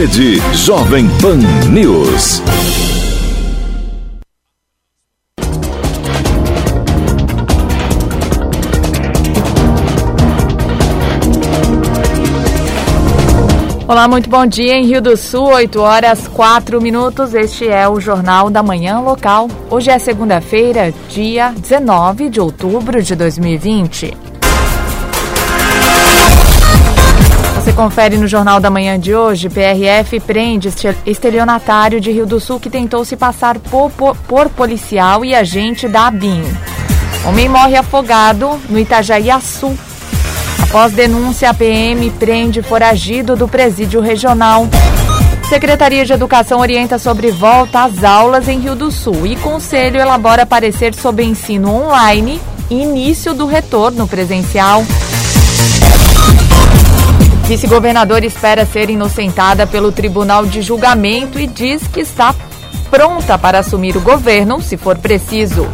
Rede Jovem Pan News. Olá, muito bom dia em Rio do Sul, 8 horas 4 minutos. Este é o Jornal da Manhã Local. Hoje é segunda-feira, dia 19 de outubro de 2020. Confere no Jornal da Manhã de hoje. PRF prende estelionatário de Rio do Sul que tentou se passar por, por, por policial e agente da ABIN. Homem morre afogado no Itajaiaçu, Após denúncia, a PM prende foragido do presídio regional. Secretaria de Educação orienta sobre volta às aulas em Rio do Sul e Conselho elabora parecer sobre ensino online e início do retorno presencial. Vice-governador espera ser inocentada pelo Tribunal de Julgamento e diz que está pronta para assumir o governo, se for preciso.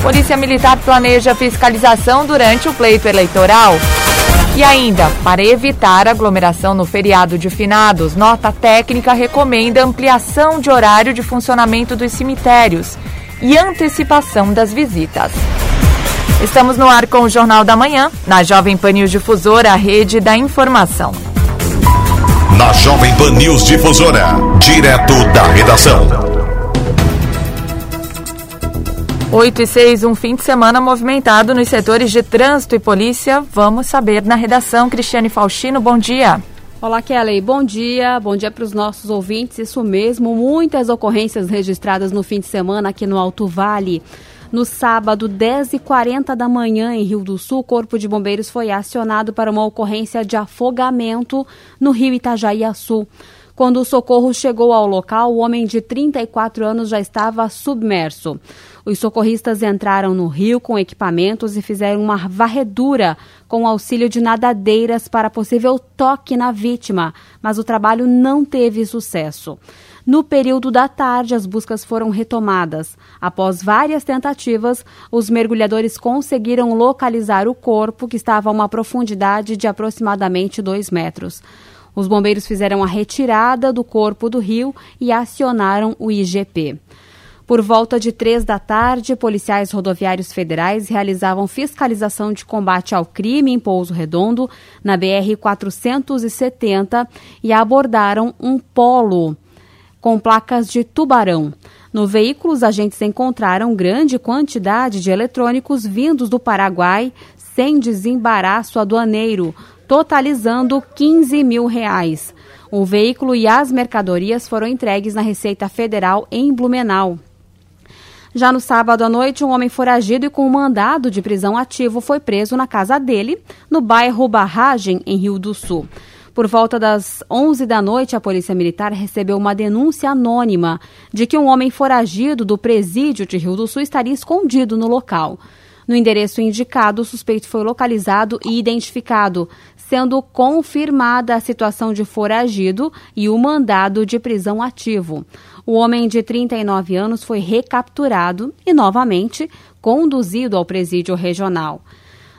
Polícia Militar planeja fiscalização durante o pleito eleitoral. E ainda, para evitar aglomeração no feriado de finados, nota técnica recomenda ampliação de horário de funcionamento dos cemitérios e antecipação das visitas. Estamos no ar com o Jornal da Manhã, na Jovem Pan News Difusora, a rede da informação. Na Jovem Pan News Difusora, direto da redação. 8 e 6, um fim de semana movimentado nos setores de trânsito e polícia. Vamos saber na redação. Cristiane Faustino, bom dia. Olá, Kelly. Bom dia. Bom dia para os nossos ouvintes. Isso mesmo, muitas ocorrências registradas no fim de semana aqui no Alto Vale. No sábado, 10h40 da manhã, em Rio do Sul, o Corpo de Bombeiros foi acionado para uma ocorrência de afogamento no rio Itajaiaçu. Quando o socorro chegou ao local, o homem de 34 anos já estava submerso. Os socorristas entraram no rio com equipamentos e fizeram uma varredura com auxílio de nadadeiras para possível toque na vítima, mas o trabalho não teve sucesso. No período da tarde, as buscas foram retomadas. Após várias tentativas, os mergulhadores conseguiram localizar o corpo, que estava a uma profundidade de aproximadamente 2 metros. Os bombeiros fizeram a retirada do corpo do rio e acionaram o IGP. Por volta de três da tarde, policiais rodoviários federais realizavam fiscalização de combate ao crime em Pouso Redondo, na BR-470, e abordaram um polo com placas de tubarão. No veículo, os agentes encontraram grande quantidade de eletrônicos vindos do Paraguai sem desembaraço aduaneiro, totalizando 15 mil reais. O veículo e as mercadorias foram entregues na Receita Federal em Blumenau. Já no sábado à noite, um homem foragido e com um mandado de prisão ativo foi preso na casa dele, no bairro Barragem, em Rio do Sul. Por volta das 11 da noite, a Polícia Militar recebeu uma denúncia anônima de que um homem foragido do presídio de Rio do Sul estaria escondido no local. No endereço indicado, o suspeito foi localizado e identificado, sendo confirmada a situação de foragido e o mandado de prisão ativo. O homem de 39 anos foi recapturado e, novamente, conduzido ao presídio regional.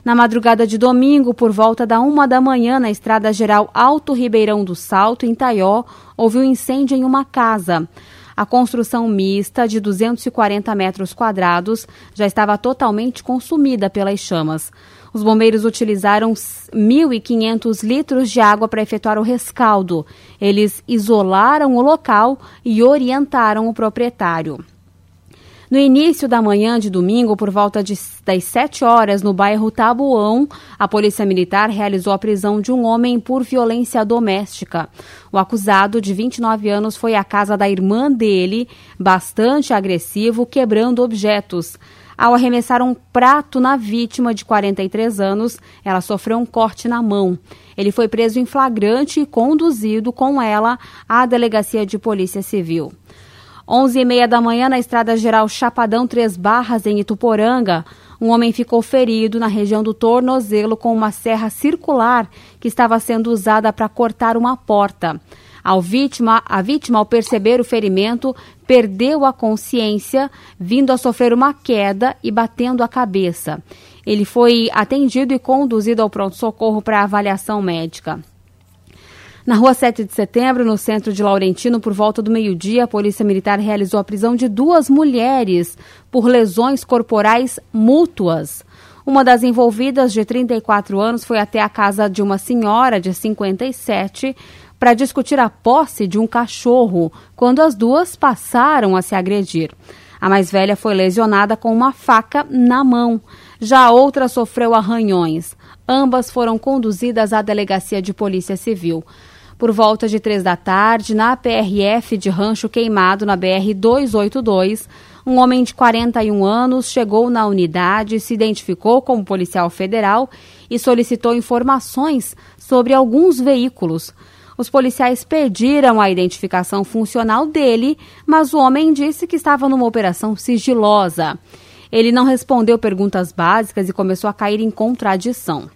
Na madrugada de domingo, por volta da uma da manhã, na estrada geral Alto Ribeirão do Salto, em Taió, houve um incêndio em uma casa. A construção mista, de 240 metros quadrados, já estava totalmente consumida pelas chamas. Os bombeiros utilizaram 1.500 litros de água para efetuar o rescaldo. Eles isolaram o local e orientaram o proprietário. No início da manhã de domingo, por volta de, das 7 horas, no bairro Tabuão, a Polícia Militar realizou a prisão de um homem por violência doméstica. O acusado, de 29 anos, foi à casa da irmã dele, bastante agressivo, quebrando objetos. Ao arremessar um prato na vítima de 43 anos, ela sofreu um corte na mão. Ele foi preso em flagrante e conduzido com ela à delegacia de polícia civil. 11 e meia da manhã, na Estrada Geral Chapadão Três Barras, em Ituporanga, um homem ficou ferido na região do tornozelo com uma serra circular que estava sendo usada para cortar uma porta. Vítima, a vítima, ao perceber o ferimento, perdeu a consciência, vindo a sofrer uma queda e batendo a cabeça. Ele foi atendido e conduzido ao pronto-socorro para avaliação médica. Na rua 7 de setembro, no centro de Laurentino, por volta do meio-dia, a Polícia Militar realizou a prisão de duas mulheres por lesões corporais mútuas. Uma das envolvidas, de 34 anos, foi até a casa de uma senhora de 57 para discutir a posse de um cachorro, quando as duas passaram a se agredir. A mais velha foi lesionada com uma faca na mão. Já a outra sofreu arranhões. Ambas foram conduzidas à delegacia de polícia civil. Por volta de três da tarde, na PRF de Rancho Queimado, na BR 282, um homem de 41 anos chegou na unidade, se identificou como policial federal e solicitou informações sobre alguns veículos. Os policiais pediram a identificação funcional dele, mas o homem disse que estava numa operação sigilosa. Ele não respondeu perguntas básicas e começou a cair em contradição.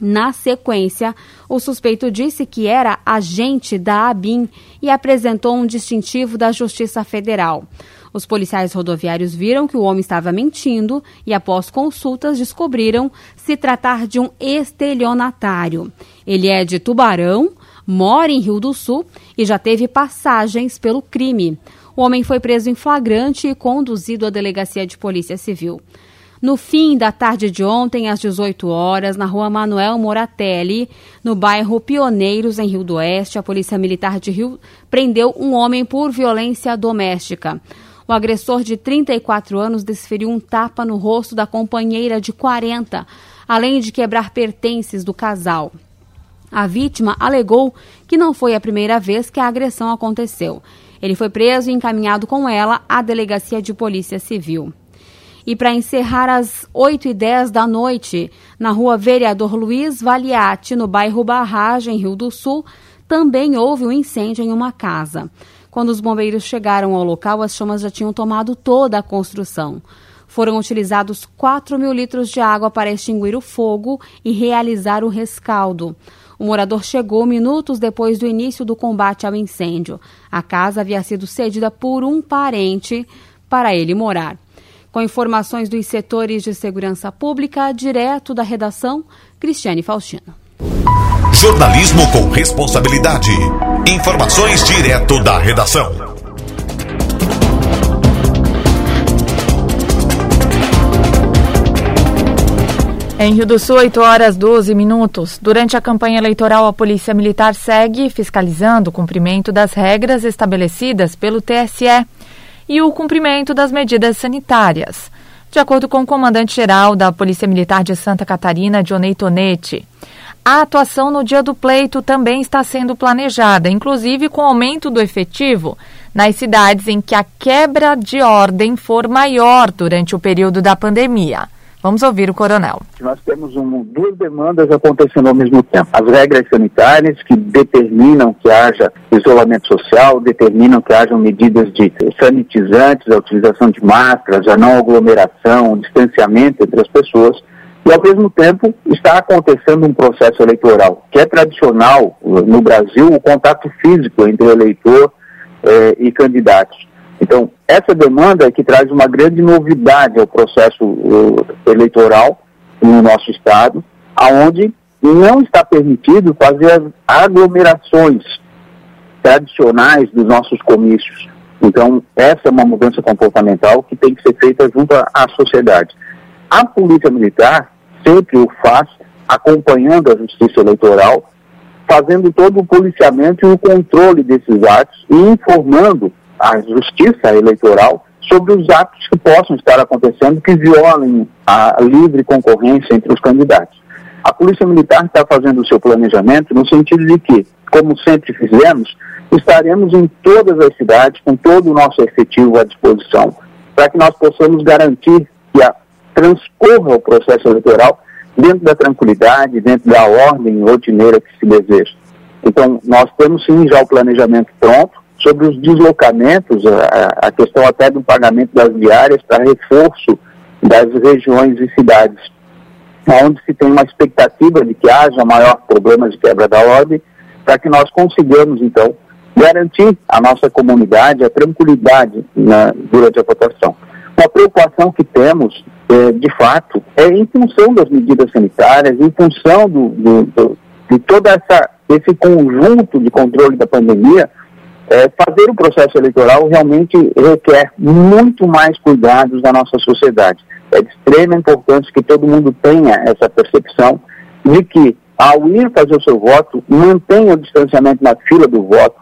Na sequência, o suspeito disse que era agente da ABIN e apresentou um distintivo da Justiça Federal. Os policiais rodoviários viram que o homem estava mentindo e, após consultas, descobriram se tratar de um estelionatário. Ele é de Tubarão, mora em Rio do Sul e já teve passagens pelo crime. O homem foi preso em flagrante e conduzido à delegacia de polícia civil. No fim da tarde de ontem, às 18 horas, na rua Manuel Moratelli, no bairro Pioneiros, em Rio do Oeste, a Polícia Militar de Rio prendeu um homem por violência doméstica. O agressor de 34 anos desferiu um tapa no rosto da companheira de 40, além de quebrar pertences do casal. A vítima alegou que não foi a primeira vez que a agressão aconteceu. Ele foi preso e encaminhado com ela à delegacia de polícia civil. E para encerrar às 8 e 10 da noite, na rua Vereador Luiz Valiati, no bairro Barragem, Rio do Sul, também houve um incêndio em uma casa. Quando os bombeiros chegaram ao local, as chamas já tinham tomado toda a construção. Foram utilizados 4 mil litros de água para extinguir o fogo e realizar o rescaldo. O morador chegou minutos depois do início do combate ao incêndio. A casa havia sido cedida por um parente para ele morar. Com informações dos setores de segurança pública, direto da redação, Cristiane Faustino. Jornalismo com responsabilidade. Informações direto da redação. Em Rio do Sul, 8 horas 12 minutos. Durante a campanha eleitoral, a Polícia Militar segue fiscalizando o cumprimento das regras estabelecidas pelo TSE e o cumprimento das medidas sanitárias. De acordo com o comandante-geral da Polícia Militar de Santa Catarina, Dionei Tonetti, a atuação no dia do pleito também está sendo planejada, inclusive com aumento do efetivo nas cidades em que a quebra de ordem for maior durante o período da pandemia. Vamos ouvir o coronel. Nós temos um, duas demandas acontecendo ao mesmo tempo. As regras sanitárias que determinam que haja isolamento social, determinam que hajam medidas de sanitizantes, a utilização de máscaras, a não aglomeração, o distanciamento entre as pessoas. E, ao mesmo tempo, está acontecendo um processo eleitoral, que é tradicional no Brasil, o contato físico entre o eleitor eh, e candidatos. Então, essa demanda é que traz uma grande novidade ao processo uh, eleitoral no nosso estado, aonde não está permitido fazer aglomerações tradicionais dos nossos comícios. Então, essa é uma mudança comportamental que tem que ser feita junto à sociedade. A Polícia Militar sempre o faz acompanhando a Justiça Eleitoral, fazendo todo o policiamento e o controle desses atos e informando a justiça eleitoral sobre os atos que possam estar acontecendo que violem a livre concorrência entre os candidatos. A Polícia Militar está fazendo o seu planejamento no sentido de que, como sempre fizemos, estaremos em todas as cidades com todo o nosso efetivo à disposição, para que nós possamos garantir que a, transcorra o processo eleitoral dentro da tranquilidade, dentro da ordem rotineira que se deseja. Então, nós temos sim já o planejamento pronto, sobre os deslocamentos, a, a questão até do pagamento das diárias para reforço das regiões e cidades, onde se tem uma expectativa de que haja maior problema de quebra da ordem, para que nós consigamos, então, garantir à nossa comunidade a tranquilidade na, durante a votação. Uma preocupação que temos, é, de fato, é em função das medidas sanitárias, em função do, do, do de todo essa, esse conjunto de controle da pandemia, é, fazer o processo eleitoral realmente requer muito mais cuidados da nossa sociedade. É de extrema importância que todo mundo tenha essa percepção de que, ao ir fazer o seu voto, mantenha o distanciamento na fila do voto,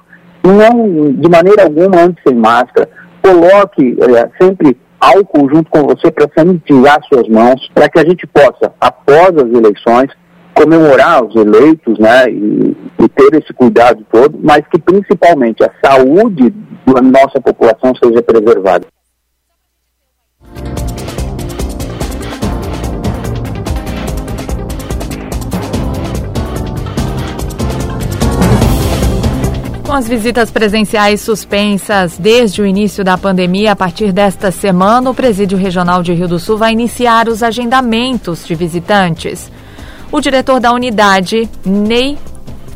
não, de maneira alguma, ande sem máscara, coloque é, sempre álcool junto com você para sanitizar suas mãos, para que a gente possa, após as eleições, comemorar os eleitos, né, e, e, ter esse cuidado todo, mas que principalmente a saúde da nossa população seja preservada. Com as visitas presenciais suspensas desde o início da pandemia, a partir desta semana, o Presídio Regional de Rio do Sul vai iniciar os agendamentos de visitantes. O diretor da unidade, Ney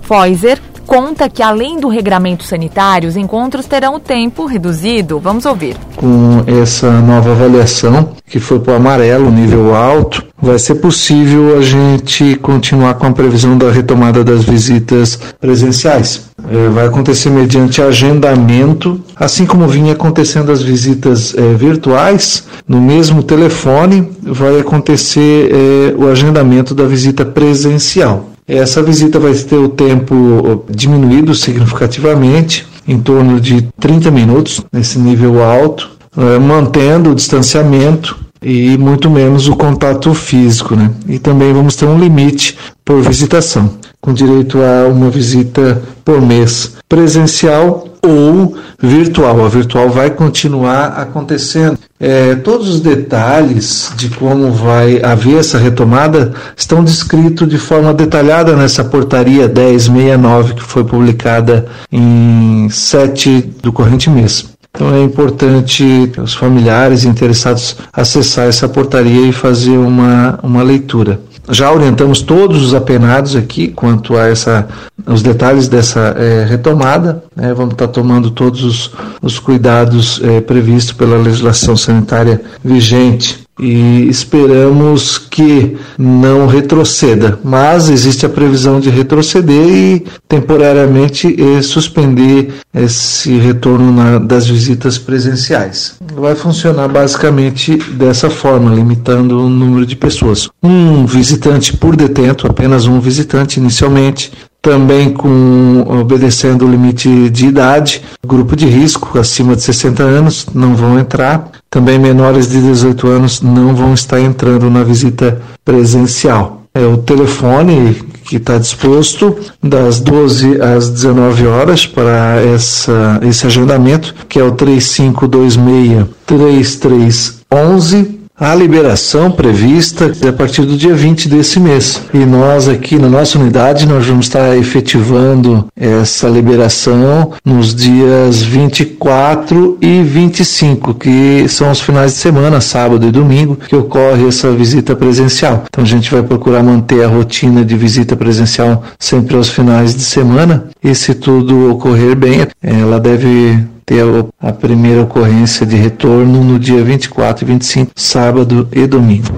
Foiser, conta que, além do regramento sanitário, os encontros terão o tempo reduzido. Vamos ouvir. Com essa nova avaliação, que foi para o amarelo, nível alto, vai ser possível a gente continuar com a previsão da retomada das visitas presenciais. É, vai acontecer mediante agendamento, assim como vinha acontecendo as visitas é, virtuais, no mesmo telefone vai acontecer é, o agendamento da visita presencial. Essa visita vai ter o tempo diminuído significativamente, em torno de 30 minutos, nesse nível alto, eh, mantendo o distanciamento e muito menos o contato físico, né? E também vamos ter um limite por visitação, com direito a uma visita por mês presencial ou virtual. A virtual vai continuar acontecendo. É, todos os detalhes de como vai haver essa retomada estão descritos de forma detalhada nessa portaria 1069 que foi publicada em 7 do corrente mês. Então é importante os familiares interessados acessar essa portaria e fazer uma, uma leitura. Já orientamos todos os apenados aqui quanto a essa, os detalhes dessa é, retomada. Né? Vamos estar tomando todos os, os cuidados é, previstos pela legislação sanitária vigente e esperamos que não retroceda, mas existe a previsão de retroceder e temporariamente suspender esse retorno na, das visitas presenciais. Vai funcionar basicamente dessa forma, limitando o número de pessoas. Um visitante por detento, apenas um visitante inicialmente, também com obedecendo o limite de idade, grupo de risco acima de 60 anos não vão entrar, também menores de 18 anos não vão estar entrando na visita presencial. É o telefone que está disposto das 12 às 19 horas para essa, esse agendamento, que é o 3526 3311 a liberação prevista é a partir do dia 20 desse mês. E nós aqui na nossa unidade nós vamos estar efetivando essa liberação nos dias 24 e 25, que são os finais de semana, sábado e domingo, que ocorre essa visita presencial. Então a gente vai procurar manter a rotina de visita presencial sempre aos finais de semana. E se tudo ocorrer bem, ela deve ter a primeira ocorrência de retorno no dia 24 e 25, sábado e domingo.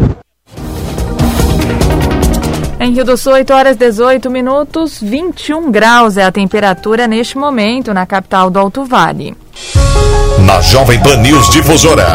Em Rio do Sul, 8 horas 18 minutos, 21 graus é a temperatura neste momento na capital do Alto Vale. Na Jovem Pan News Difusora,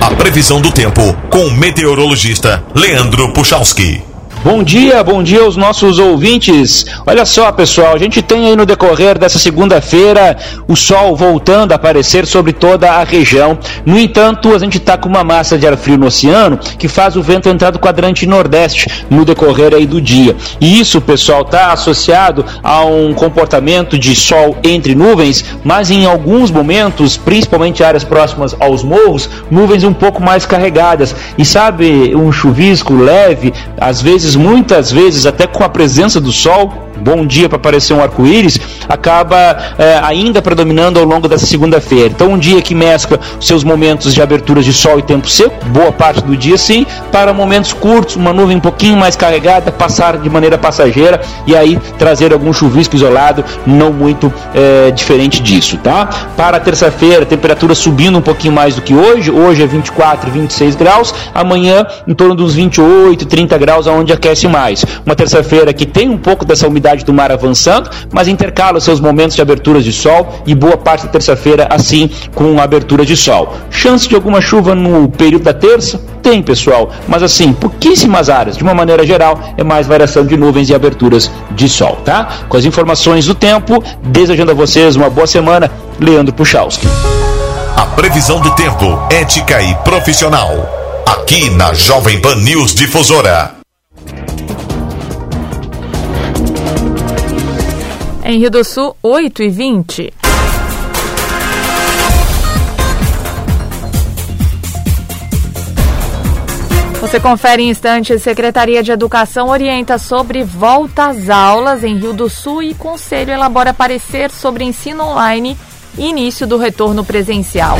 a previsão do tempo com o meteorologista Leandro Puchalski. Bom dia, bom dia aos nossos ouvintes. Olha só, pessoal, a gente tem aí no decorrer dessa segunda-feira o sol voltando a aparecer sobre toda a região. No entanto, a gente está com uma massa de ar frio no oceano que faz o vento entrar do quadrante nordeste no decorrer aí do dia. E isso, pessoal, está associado a um comportamento de sol entre nuvens, mas em alguns momentos, principalmente áreas próximas aos morros, nuvens um pouco mais carregadas. E sabe, um chuvisco leve, às vezes muitas vezes até com a presença do sol, bom dia para aparecer um arco-íris, acaba é, ainda predominando ao longo dessa segunda-feira. Então, um dia que mescla seus momentos de aberturas de sol e tempo seco, boa parte do dia sim, para momentos curtos, uma nuvem um pouquinho mais carregada, passar de maneira passageira e aí trazer algum chuvisco isolado, não muito é, diferente disso, tá? Para terça-feira, temperatura subindo um pouquinho mais do que hoje, hoje é 24, 26 graus, amanhã em torno dos 28, 30 graus, aonde aquece mais. Uma terça-feira que tem um pouco dessa umidade do mar avançando, mas intercala seus momentos de aberturas de sol e boa parte da terça-feira assim com abertura de sol. Chance de alguma chuva no período da terça? Tem, pessoal, mas assim, pouquíssimas áreas. De uma maneira geral, é mais variação de nuvens e aberturas de sol, tá? Com as informações do tempo, desejando a vocês uma boa semana, Leandro Puchalski. A previsão do tempo, ética e profissional. Aqui na Jovem Pan News Difusora. Em Rio do Sul, 8 e 20. Você confere em instantes. Secretaria de Educação orienta sobre volta às aulas em Rio do Sul e Conselho elabora parecer sobre ensino online e início do retorno presencial.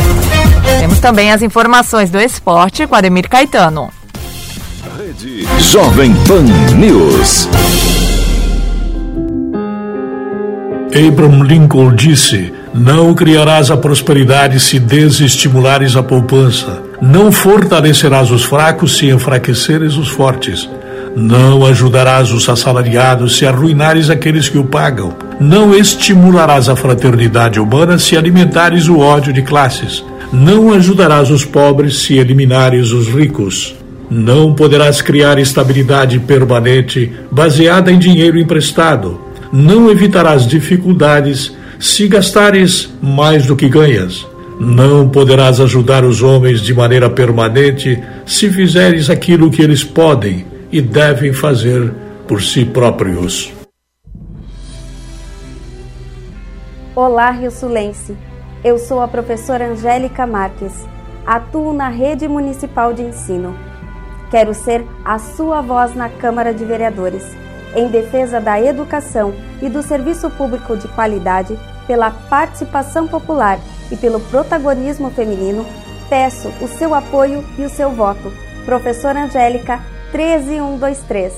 Temos também as informações do esporte com Ademir Caetano. Rede Jovem Pan News. Abraham Lincoln disse: Não criarás a prosperidade se desestimulares a poupança. Não fortalecerás os fracos se enfraqueceres os fortes. Não ajudarás os assalariados se arruinares aqueles que o pagam. Não estimularás a fraternidade humana se alimentares o ódio de classes. Não ajudarás os pobres se eliminares os ricos. Não poderás criar estabilidade permanente baseada em dinheiro emprestado. Não evitarás dificuldades se gastares mais do que ganhas. Não poderás ajudar os homens de maneira permanente se fizeres aquilo que eles podem e devem fazer por si próprios. Olá, Rio Sulense. Eu sou a professora Angélica Marques. Atuo na Rede Municipal de Ensino. Quero ser a sua voz na Câmara de Vereadores, em defesa da educação e do serviço público de qualidade, pela participação popular e pelo protagonismo feminino, peço o seu apoio e o seu voto. Professora Angélica, 13123.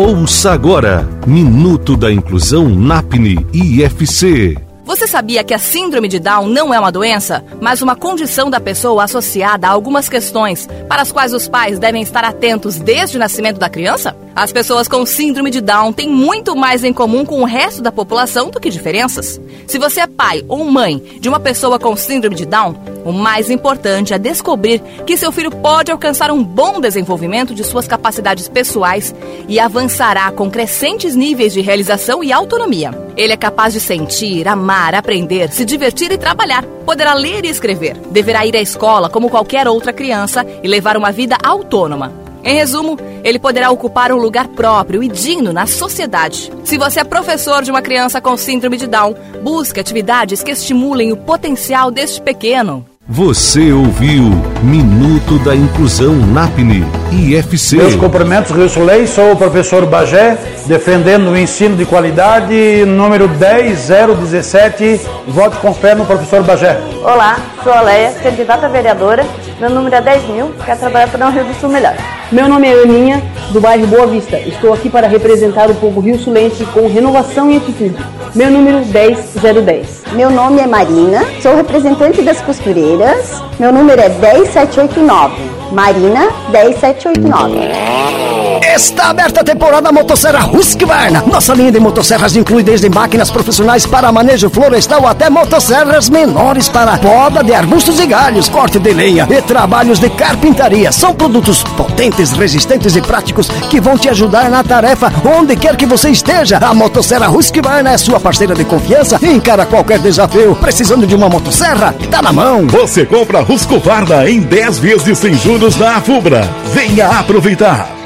Ouça agora Minuto da Inclusão NAPNE IFC. Você sabia que a síndrome de Down não é uma doença, mas uma condição da pessoa associada a algumas questões para as quais os pais devem estar atentos desde o nascimento da criança? As pessoas com síndrome de Down têm muito mais em comum com o resto da população do que diferenças. Se você é pai ou mãe de uma pessoa com síndrome de Down, o mais importante é descobrir que seu filho pode alcançar um bom desenvolvimento de suas capacidades pessoais e avançará com crescentes níveis de realização e autonomia. Ele é capaz de sentir, amar, aprender, se divertir e trabalhar. Poderá ler e escrever. Deverá ir à escola como qualquer outra criança e levar uma vida autônoma. Em resumo, ele poderá ocupar um lugar próprio e digno na sociedade. Se você é professor de uma criança com síndrome de Down, busque atividades que estimulem o potencial deste pequeno. Você ouviu Minuto da Inclusão NAPNE IFC. Meus cumprimentos, Rio Sulei, sou o professor Bagé, defendendo o ensino de qualidade, número 10017. Voto com fé no professor Bagé. Olá, sou a Leia, candidata a vereadora. Meu número é 10 mil, quero trabalhar para um Rio do Sul melhor. Meu nome é Aninha, do bairro Boa Vista. Estou aqui para representar o povo rio sulense com renovação e atitude. Meu número 10010. Meu nome é Marina, sou representante das costureiras. Meu número é 10789. Marina 10789. Está aberta a temporada Motosserra Husqvarna. Nossa linha de motosserras inclui desde máquinas profissionais para manejo florestal até motosserras menores para poda de arbustos e galhos, corte de lenha e trabalhos de carpintaria. São produtos potentes, resistentes e práticos que vão te ajudar na tarefa onde quer que você esteja. A Motosserra Husqvarna é sua parceira de confiança e encara qualquer desafio. Precisando de uma motosserra? Tá na mão. Você compra Husqvarna em 10 vezes sem juros na Afubra. Venha aproveitar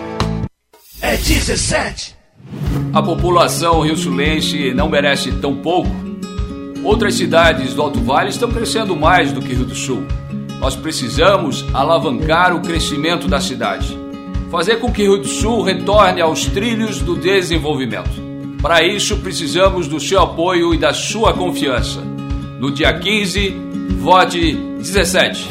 é 17. A população rio-sulense não merece tão pouco. Outras cidades do Alto Vale estão crescendo mais do que Rio do Sul. Nós precisamos alavancar o crescimento da cidade. fazer com que Rio do Sul retorne aos trilhos do desenvolvimento. Para isso, precisamos do seu apoio e da sua confiança. No dia 15, vote 17.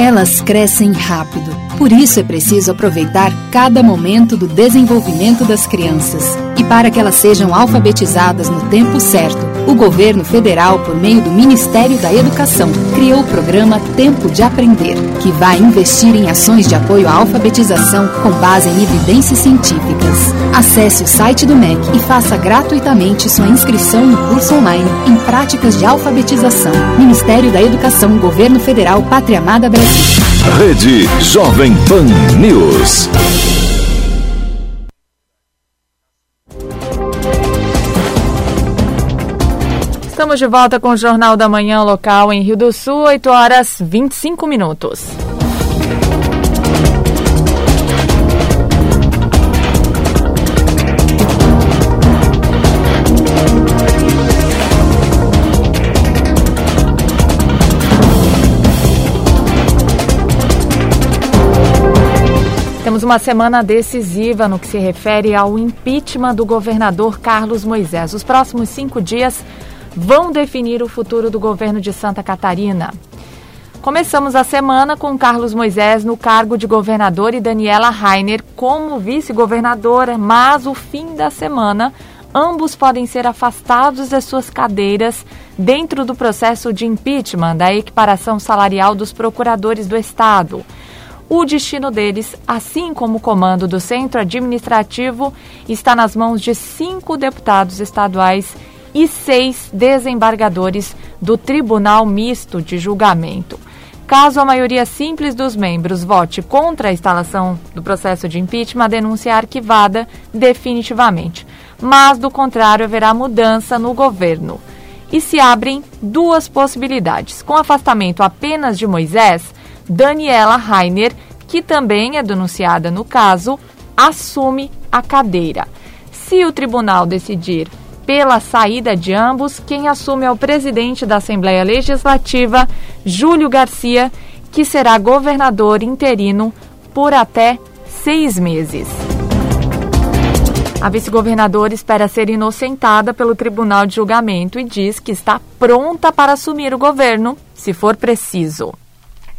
Elas crescem rápido. Por isso é preciso aproveitar cada momento do desenvolvimento das crianças. E para que elas sejam alfabetizadas no tempo certo, o governo federal, por meio do Ministério da Educação, criou o programa Tempo de Aprender, que vai investir em ações de apoio à alfabetização com base em evidências científicas. Acesse o site do MEC e faça gratuitamente sua inscrição no curso online em práticas de alfabetização. Ministério da Educação, Governo Federal, Pátria Amada Brasil. Rede Jovem Pan News. Estamos de volta com o Jornal da Manhã local em Rio do Sul, 8 horas 25 minutos. Temos uma semana decisiva no que se refere ao impeachment do governador Carlos Moisés. Os próximos cinco dias vão definir o futuro do governo de Santa Catarina. Começamos a semana com Carlos Moisés no cargo de governador e Daniela Rainer como vice-governadora, mas o fim da semana ambos podem ser afastados das suas cadeiras dentro do processo de impeachment da equiparação salarial dos procuradores do Estado. O destino deles, assim como o comando do centro administrativo, está nas mãos de cinco deputados estaduais e seis desembargadores do Tribunal Misto de Julgamento. Caso a maioria simples dos membros vote contra a instalação do processo de impeachment, a denúncia é arquivada definitivamente. Mas, do contrário, haverá mudança no governo. E se abrem duas possibilidades. Com afastamento apenas de Moisés, Daniela Rainer, que também é denunciada no caso, assume a cadeira. Se o tribunal decidir pela saída de ambos, quem assume é o presidente da Assembleia Legislativa, Júlio Garcia, que será governador interino por até seis meses. A vice-governadora espera ser inocentada pelo Tribunal de Julgamento e diz que está pronta para assumir o governo, se for preciso.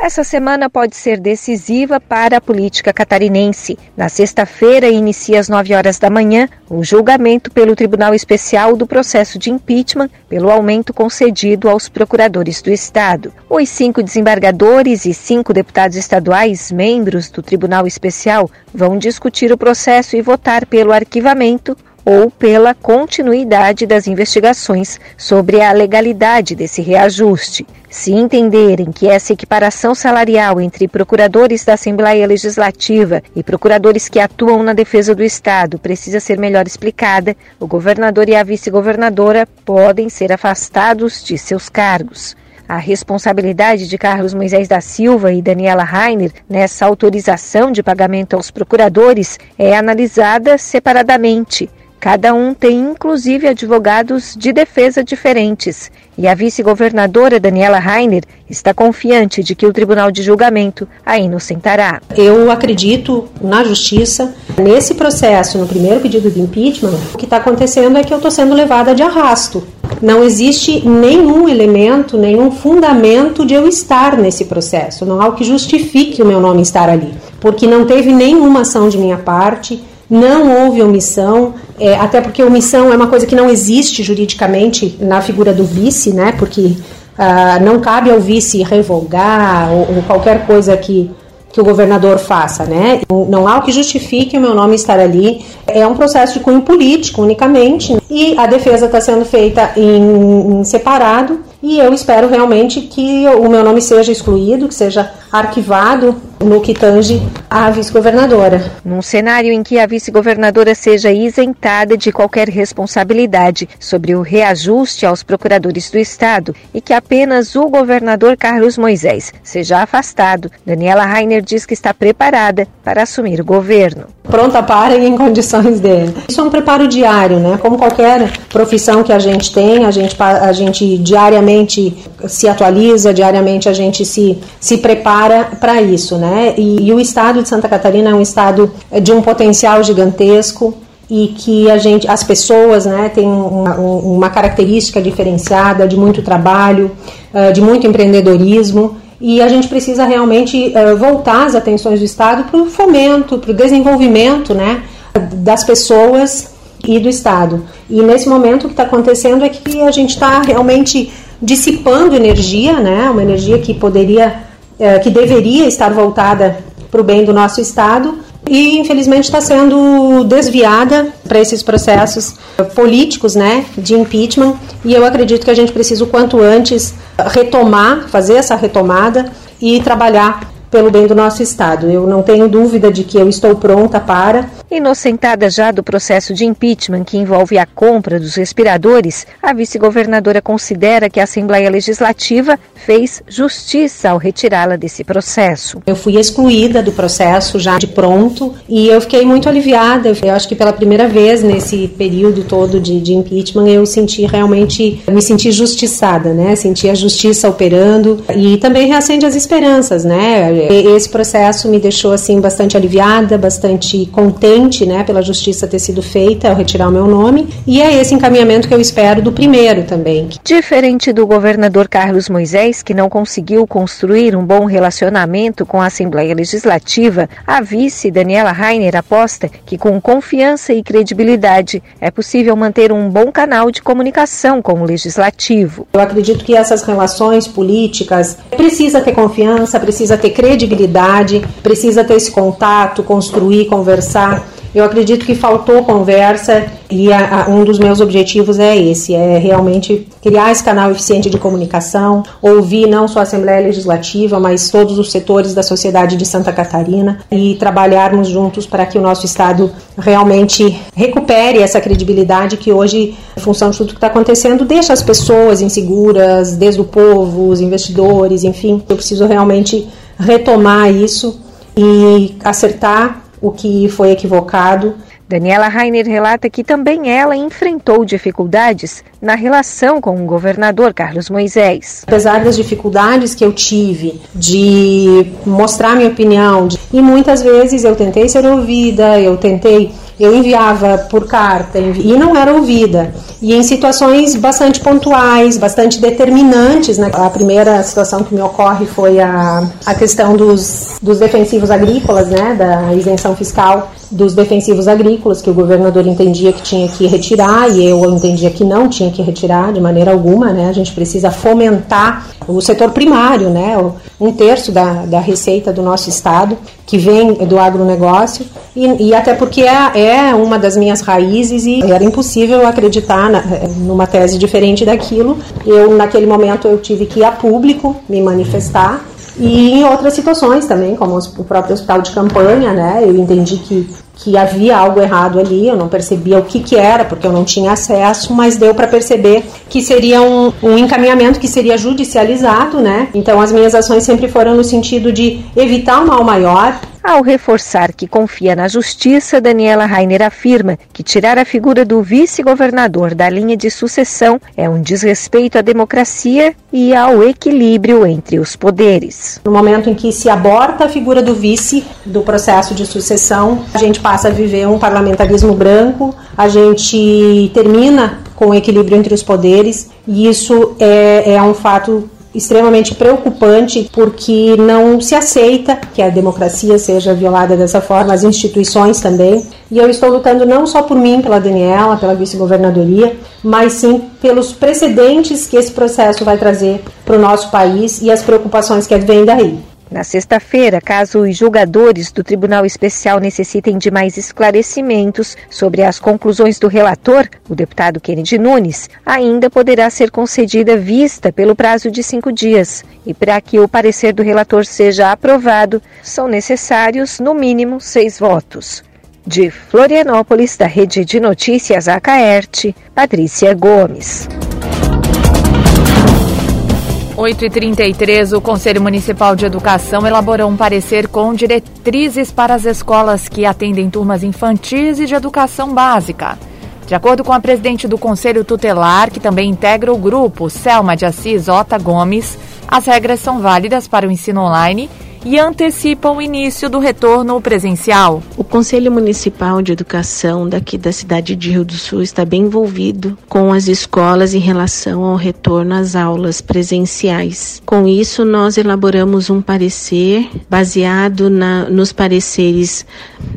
Essa semana pode ser decisiva para a política catarinense. Na sexta-feira, inicia às 9 horas da manhã o julgamento pelo Tribunal Especial do processo de impeachment pelo aumento concedido aos procuradores do Estado. Os cinco desembargadores e cinco deputados estaduais, membros do Tribunal Especial, vão discutir o processo e votar pelo arquivamento ou pela continuidade das investigações sobre a legalidade desse reajuste. Se entenderem que essa equiparação salarial entre procuradores da Assembleia Legislativa e procuradores que atuam na defesa do Estado precisa ser melhor explicada, o governador e a vice-governadora podem ser afastados de seus cargos. A responsabilidade de Carlos Moisés da Silva e Daniela Rainer nessa autorização de pagamento aos procuradores é analisada separadamente. Cada um tem inclusive advogados de defesa diferentes. E a vice-governadora Daniela Rainer está confiante de que o Tribunal de Julgamento a inocentará. Eu acredito na justiça. Nesse processo, no primeiro pedido de impeachment, o que está acontecendo é que eu estou sendo levada de arrasto. Não existe nenhum elemento, nenhum fundamento de eu estar nesse processo. Não há o que justifique o meu nome estar ali. Porque não teve nenhuma ação de minha parte não houve omissão, é, até porque omissão é uma coisa que não existe juridicamente na figura do vice, né? Porque ah, não cabe ao vice revogar ou, ou, qualquer coisa que, que o governador faça, né? Não há o que justifique o meu nome estar ali. É um processo de cunho político unicamente e a defesa está sendo feita em, em separado e eu espero realmente que o meu nome seja excluído, que seja arquivado no que tange à vice-governadora. Num cenário em que a vice-governadora seja isentada de qualquer responsabilidade sobre o reajuste aos procuradores do Estado e que apenas o governador Carlos Moisés seja afastado, Daniela Rainer diz que está preparada para assumir o governo. pronta para e em condições de. Isso é um preparo diário, né? Como qualquer profissão que a gente tem, a gente, a gente diariamente se atualiza, diariamente a gente se, se prepara para isso, né? E, e o estado de Santa Catarina é um estado de um potencial gigantesco e que a gente, as pessoas, né, têm uma, uma característica diferenciada de muito trabalho, de muito empreendedorismo e a gente precisa realmente voltar as atenções do Estado para o fomento, para o desenvolvimento né, das pessoas e do Estado. E nesse momento o que está acontecendo é que a gente está realmente dissipando energia, né, uma energia que poderia, uh, que deveria estar voltada para o bem do nosso Estado, e infelizmente está sendo desviada para esses processos políticos, né, de impeachment. E eu acredito que a gente precisa o quanto antes retomar, fazer essa retomada e trabalhar pelo bem do nosso Estado. Eu não tenho dúvida de que eu estou pronta para. Inocentada já do processo de impeachment que envolve a compra dos respiradores, a vice-governadora considera que a Assembleia Legislativa fez justiça ao retirá-la desse processo. Eu fui excluída do processo já de pronto e eu fiquei muito aliviada. Eu acho que pela primeira vez nesse período todo de, de impeachment eu senti realmente, me senti justiçada, né? Senti a justiça operando e também reacende as esperanças, né? Esse processo me deixou assim bastante aliviada, bastante contente, né, pela justiça ter sido feita ao retirar o meu nome, e é esse encaminhamento que eu espero do primeiro também. Diferente do governador Carlos Moisés, que não conseguiu construir um bom relacionamento com a Assembleia Legislativa, a vice Daniela Rainer aposta que com confiança e credibilidade é possível manter um bom canal de comunicação com o legislativo. Eu acredito que essas relações políticas precisa ter confiança, precisa ter credibilidade credibilidade, precisa ter esse contato, construir, conversar. Eu acredito que faltou conversa e a, a, um dos meus objetivos é esse, é realmente criar esse canal eficiente de comunicação, ouvir não só a Assembleia Legislativa, mas todos os setores da sociedade de Santa Catarina e trabalharmos juntos para que o nosso Estado realmente recupere essa credibilidade que hoje, em função de tudo que está acontecendo, deixa as pessoas inseguras, desde o povo, os investidores, enfim. Eu preciso realmente retomar isso e acertar o que foi equivocado. Daniela Rainer relata que também ela enfrentou dificuldades na relação com o governador Carlos Moisés. Apesar das dificuldades que eu tive de mostrar minha opinião, e muitas vezes eu tentei ser ouvida, eu tentei eu enviava por carta e não era ouvida. E em situações bastante pontuais, bastante determinantes, né? A primeira situação que me ocorre foi a, a questão dos, dos defensivos agrícolas, né? Da isenção fiscal dos defensivos agrícolas, que o governador entendia que tinha que retirar e eu entendia que não tinha que retirar de maneira alguma, né? A gente precisa fomentar o setor primário, né? Um terço da, da receita do nosso estado que vem do agronegócio e, e até porque é, é, uma das minhas raízes e era impossível acreditar na, numa tese diferente daquilo. Eu naquele momento eu tive que ir a público me manifestar e em outras situações também, como o próprio hospital de campanha, né? Eu entendi que, que havia algo errado ali, eu não percebia o que, que era, porque eu não tinha acesso, mas deu para perceber que seria um, um encaminhamento que seria judicializado, né? Então as minhas ações sempre foram no sentido de evitar um mal maior, ao reforçar que confia na justiça, Daniela Rainer afirma que tirar a figura do vice-governador da linha de sucessão é um desrespeito à democracia e ao equilíbrio entre os poderes. No momento em que se aborta a figura do vice do processo de sucessão, a gente passa a viver um parlamentarismo branco, a gente termina com o equilíbrio entre os poderes, e isso é, é um fato extremamente preocupante porque não se aceita que a democracia seja violada dessa forma, as instituições também. E eu estou lutando não só por mim, pela Daniela, pela vice-governadoria, mas sim pelos precedentes que esse processo vai trazer para o nosso país e as preocupações que vêm daí. Na sexta-feira, caso os julgadores do Tribunal Especial necessitem de mais esclarecimentos sobre as conclusões do relator, o deputado Kennedy Nunes, ainda poderá ser concedida vista pelo prazo de cinco dias. E para que o parecer do relator seja aprovado, são necessários, no mínimo, seis votos. De Florianópolis, da Rede de Notícias Acaerte, Patrícia Gomes. 8h33, o Conselho Municipal de Educação elaborou um parecer com diretrizes para as escolas que atendem turmas infantis e de educação básica. De acordo com a presidente do Conselho Tutelar, que também integra o grupo, Selma de Assis Ota Gomes, as regras são válidas para o ensino online e antecipam o início do retorno presencial. O Conselho Municipal de Educação daqui da cidade de Rio do Sul está bem envolvido com as escolas em relação ao retorno às aulas presenciais. Com isso, nós elaboramos um parecer baseado na, nos pareceres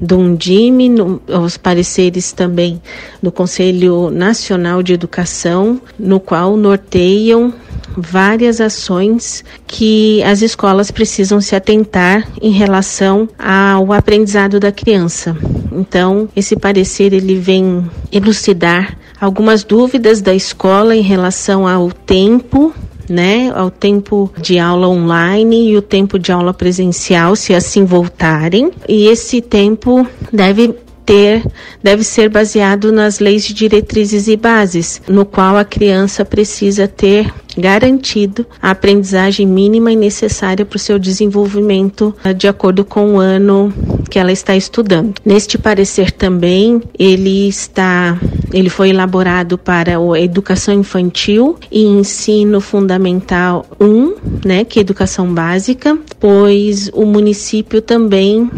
do Undime, no, os pareceres também do Conselho Nacional de Educação, no qual norteiam várias ações que as escolas precisam se atentar em relação ao aprendizado da criança. Então, esse parecer ele vem elucidar algumas dúvidas da escola em relação ao tempo né, ao tempo de aula online e o tempo de aula presencial, se assim voltarem. E esse tempo deve ter, deve ser baseado nas leis de diretrizes e bases, no qual a criança precisa ter garantido a aprendizagem mínima e necessária para o seu desenvolvimento eh, de acordo com o ano que ela está estudando. Neste parecer também, ele está ele foi elaborado para a educação infantil e ensino fundamental 1, né, que é educação básica, pois o município também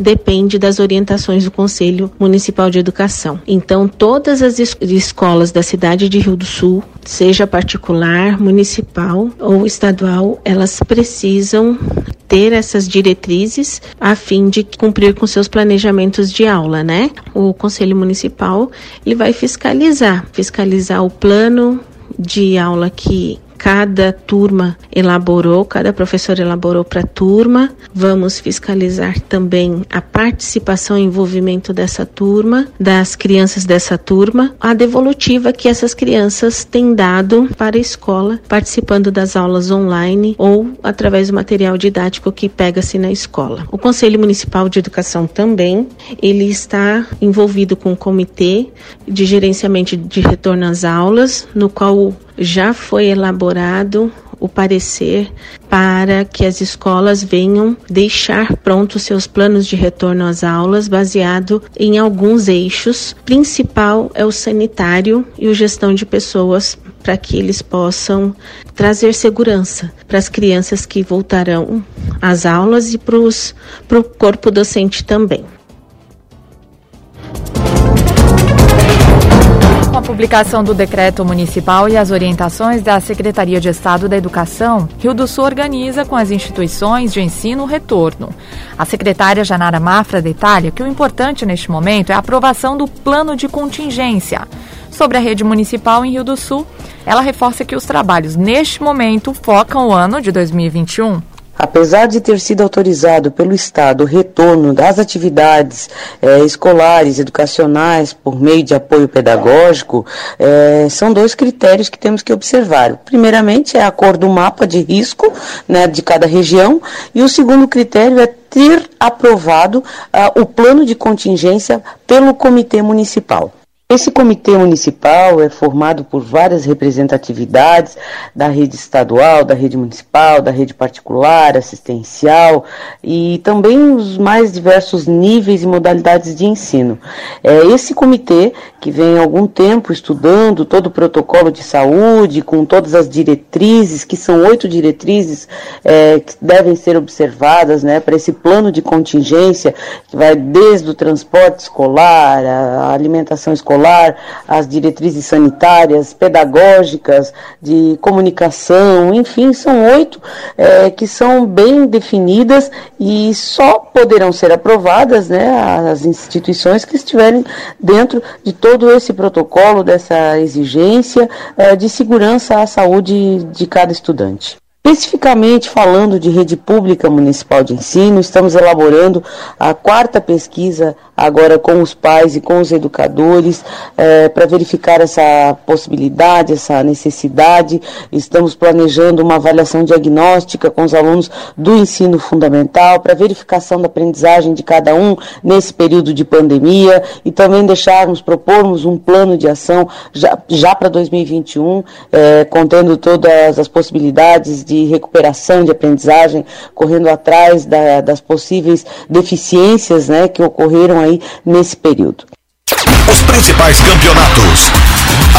depende das orientações do Conselho Municipal de Educação. Então, todas as es escolas da cidade de Rio do Sul, seja particular, municipal ou estadual, elas precisam ter essas diretrizes a fim de cumprir com seus planejamentos de aula, né? O Conselho Municipal ele vai fiscalizar, fiscalizar o plano de aula que cada turma elaborou, cada professor elaborou para a turma. Vamos fiscalizar também a participação e envolvimento dessa turma, das crianças dessa turma, a devolutiva que essas crianças têm dado para a escola, participando das aulas online ou através do material didático que pega-se na escola. O Conselho Municipal de Educação também, ele está envolvido com o comitê de gerenciamento de retorno às aulas, no qual já foi elaborado o parecer para que as escolas venham deixar prontos seus planos de retorno às aulas baseado em alguns eixos. Principal é o sanitário e o gestão de pessoas para que eles possam trazer segurança para as crianças que voltarão às aulas e para o corpo docente também. A publicação do decreto municipal e as orientações da Secretaria de Estado da Educação, Rio do Sul organiza com as instituições de ensino o retorno. A secretária Janara Mafra detalha que o importante neste momento é a aprovação do plano de contingência. Sobre a rede municipal em Rio do Sul, ela reforça que os trabalhos neste momento focam o ano de 2021 Apesar de ter sido autorizado pelo Estado o retorno das atividades eh, escolares, educacionais, por meio de apoio pedagógico, eh, são dois critérios que temos que observar. Primeiramente, é a cor do mapa de risco né, de cada região, e o segundo critério é ter aprovado ah, o plano de contingência pelo Comitê Municipal. Esse comitê municipal é formado por várias representatividades da rede estadual, da rede municipal, da rede particular, assistencial e também os mais diversos níveis e modalidades de ensino. É esse comitê que vem há algum tempo estudando todo o protocolo de saúde, com todas as diretrizes, que são oito diretrizes é, que devem ser observadas né, para esse plano de contingência, que vai desde o transporte escolar, a alimentação escolar escolar, as diretrizes sanitárias, pedagógicas, de comunicação, enfim, são oito é, que são bem definidas e só poderão ser aprovadas né, as instituições que estiverem dentro de todo esse protocolo, dessa exigência é, de segurança à saúde de cada estudante. Especificamente falando de rede pública municipal de ensino, estamos elaborando a quarta pesquisa agora com os pais e com os educadores é, para verificar essa possibilidade, essa necessidade. Estamos planejando uma avaliação diagnóstica com os alunos do ensino fundamental para verificação da aprendizagem de cada um nesse período de pandemia e também deixarmos, propormos um plano de ação já, já para 2021, é, contendo todas as possibilidades de recuperação, de aprendizagem, correndo atrás da, das possíveis deficiências né, que ocorreram aí nesse período. Os principais campeonatos,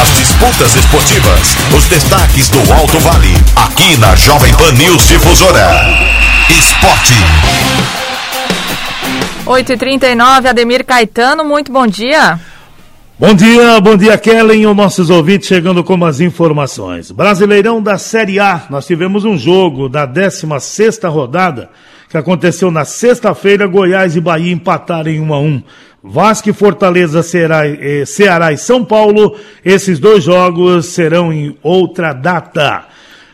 as disputas esportivas, os destaques do Alto Vale, aqui na Jovem Pan News Difusora. Esporte. 8h39, Ademir Caetano, muito bom dia. Bom dia, bom dia, Kellen, os nossos ouvintes chegando com as informações. Brasileirão da Série A, nós tivemos um jogo da 16 rodada que aconteceu na sexta-feira, Goiás e Bahia empataram em 1 a 1. Vasco Fortaleza, Ceará, eh, Ceará e São Paulo, esses dois jogos serão em outra data.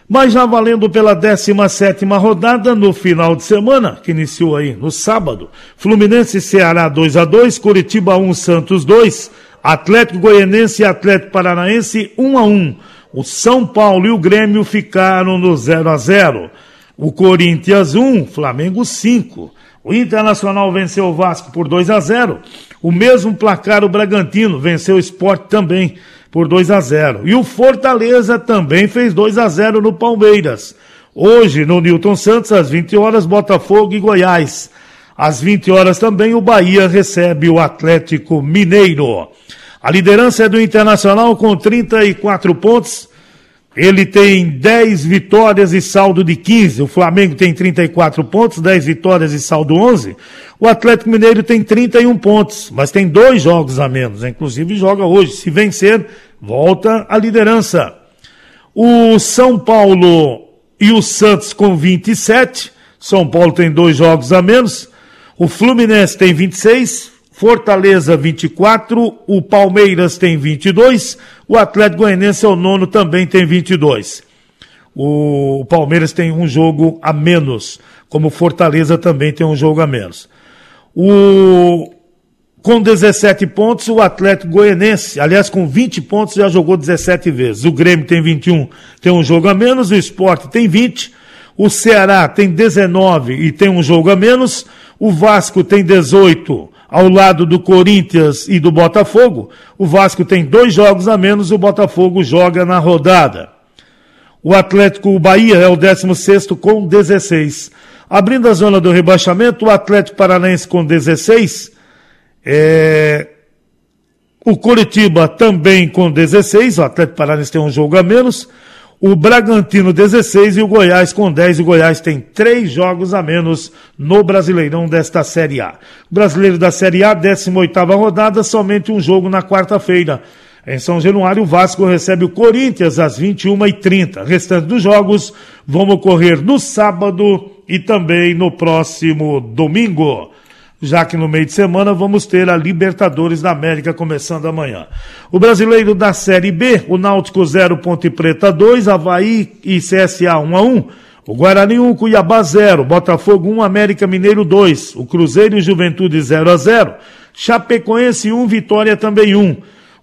Mas já valendo pela 17 rodada, no final de semana, que iniciou aí no sábado, Fluminense e Ceará 2 a 2 Curitiba 1, Santos 2, Atlético Goianense e Atlético Paranaense 1 a 1 O São Paulo e o Grêmio ficaram no 0 a 0 O Corinthians 1, Flamengo 5. O Internacional venceu o Vasco por 2 a 0 O mesmo placar o Bragantino venceu o Sport também por 2 a 0. E o Fortaleza também fez 2 a 0 no Palmeiras. Hoje, no Newton Santos, às 20 horas, Botafogo e Goiás. Às 20 horas também, o Bahia recebe o Atlético Mineiro. A liderança é do Internacional com 34 pontos. Ele tem 10 vitórias e saldo de 15. O Flamengo tem 34 pontos, 10 vitórias e saldo 11. O Atlético Mineiro tem 31 pontos, mas tem dois jogos a menos. Inclusive joga hoje. Se vencer, volta à liderança. O São Paulo e o Santos com 27. São Paulo tem dois jogos a menos. O Fluminense tem 26. Fortaleza 24, o Palmeiras tem 22, o Atlético Goianiense é o nono, também tem 22. O Palmeiras tem um jogo a menos, como Fortaleza também tem um jogo a menos. O com 17 pontos, o Atlético Goianense, aliás, com 20 pontos, já jogou 17 vezes. O Grêmio tem 21, tem um jogo a menos, o Esporte tem 20, o Ceará tem 19 e tem um jogo a menos, o Vasco tem 18 ao lado do Corinthians e do Botafogo. O Vasco tem dois jogos a menos, o Botafogo joga na rodada. O Atlético Bahia é o 16 com 16. Abrindo a zona do rebaixamento, o Atlético Paranaense com 16. É... O Curitiba também com 16. O Atlético Paranaense tem um jogo a menos o Bragantino 16 e o Goiás com 10. O Goiás tem três jogos a menos no Brasileirão desta Série A. Brasileiro da Série A, 18 rodada, somente um jogo na quarta-feira. Em São Januário, o Vasco recebe o Corinthians às 21h30. Restante dos jogos vão ocorrer no sábado e também no próximo domingo já que no meio de semana vamos ter a Libertadores da América começando amanhã. O brasileiro da Série B, o Náutico 0, Ponte Preta 2, Havaí e CSA 1 a 1. O Guarani 1, Cuiabá 0, Botafogo 1, América Mineiro 2, o Cruzeiro e Juventude 0 a 0, Chapecoense 1, Vitória também 1.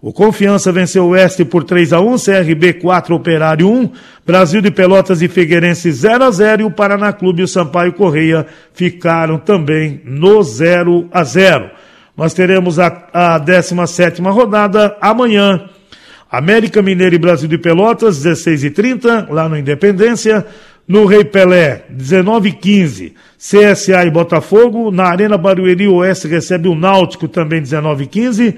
O Confiança venceu o Oeste por 3 a 1, CRB 4, Operário 1, Brasil de Pelotas e Figueirense 0 a 0 e o Paraná Clube e o Sampaio Correia ficaram também no 0 a 0. Nós teremos a, a 17 rodada amanhã. América Mineiro e Brasil de Pelotas, 16 e 30 lá no Independência. No Rei Pelé, 19 e 15 CSA e Botafogo. Na Arena Barueri, Oeste recebe o Náutico, também 19 e 15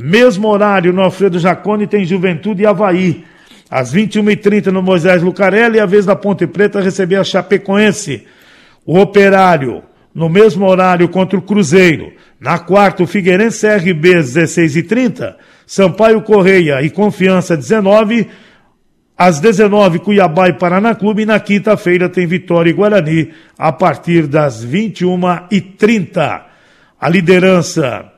mesmo horário no Alfredo Jacone tem Juventude e Havaí. Às 21h30 no Moisés Lucarelli, a vez da Ponte Preta receber a Chapecoense. O Operário, no mesmo horário contra o Cruzeiro. Na quarta, o Figueirense RB, 16h30. Sampaio Correia e Confiança, 19 às 19 Cuiabá e Paraná Clube. E na quinta-feira tem Vitória e Guarani, a partir das 21h30. A liderança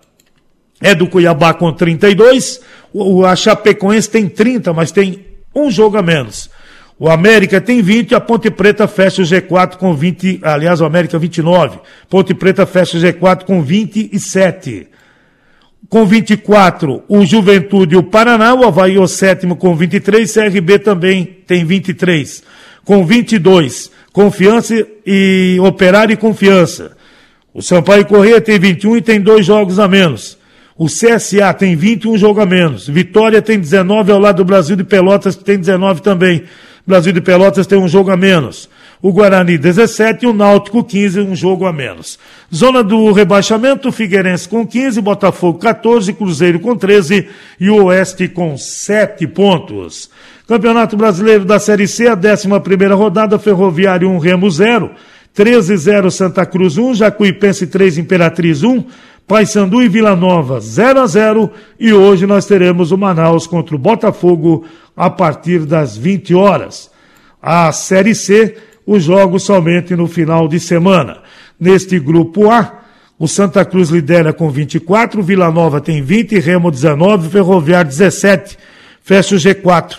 é do Cuiabá com 32, o, a Chapecoense tem 30, mas tem um jogo a menos. O América tem 20, a Ponte Preta fecha o G4 com 20, aliás, o América 29. Ponte Preta fecha o G4 com 27. Com 24, o Juventude e o Paraná, o Havaí o sétimo com 23, CRB também tem 23. Com 22, Confiança e Operário e Confiança. O Sampaio Correia tem 21 e tem dois jogos a menos. O CSA tem 21 jogos a menos. Vitória tem 19 ao lado do Brasil de Pelotas, que tem 19 também. Brasil de Pelotas tem um jogo a menos. O Guarani 17 e o Náutico 15, um jogo a menos. Zona do rebaixamento, Figueirense com 15, Botafogo 14, Cruzeiro com 13 e o Oeste com 7 pontos. Campeonato Brasileiro da Série C, a 11 rodada, Ferroviário 1, Remo 0, 13-0 Santa Cruz 1, Jacuipense 3, Imperatriz 1, Paysandu e Vila Nova 0 a 0 e hoje nós teremos o Manaus contra o Botafogo a partir das 20 horas. A Série C, os jogos somente no final de semana. Neste grupo A, o Santa Cruz lidera com 24, Vila Nova tem 20, Remo 19, Ferroviário 17. Fecha o G4.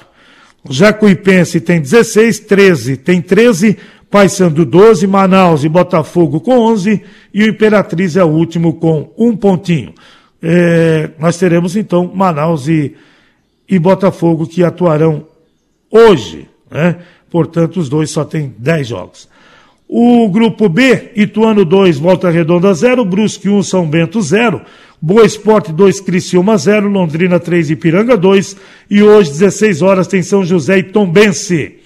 Jacuipense tem 16, 13 tem 13, Paysandu 12, Manaus e Botafogo com 11 e o Imperatriz é o último com um pontinho. É, nós teremos então Manaus e, e Botafogo que atuarão hoje, né? Portanto, os dois só têm 10 jogos. O grupo B, Ituano 2, Volta Redonda 0, Brusque 1, São Bento 0, Boa Esporte 2, Criciúma 0, Londrina 3, Ipiranga 2 e hoje, 16 horas, tem São José e Tombense.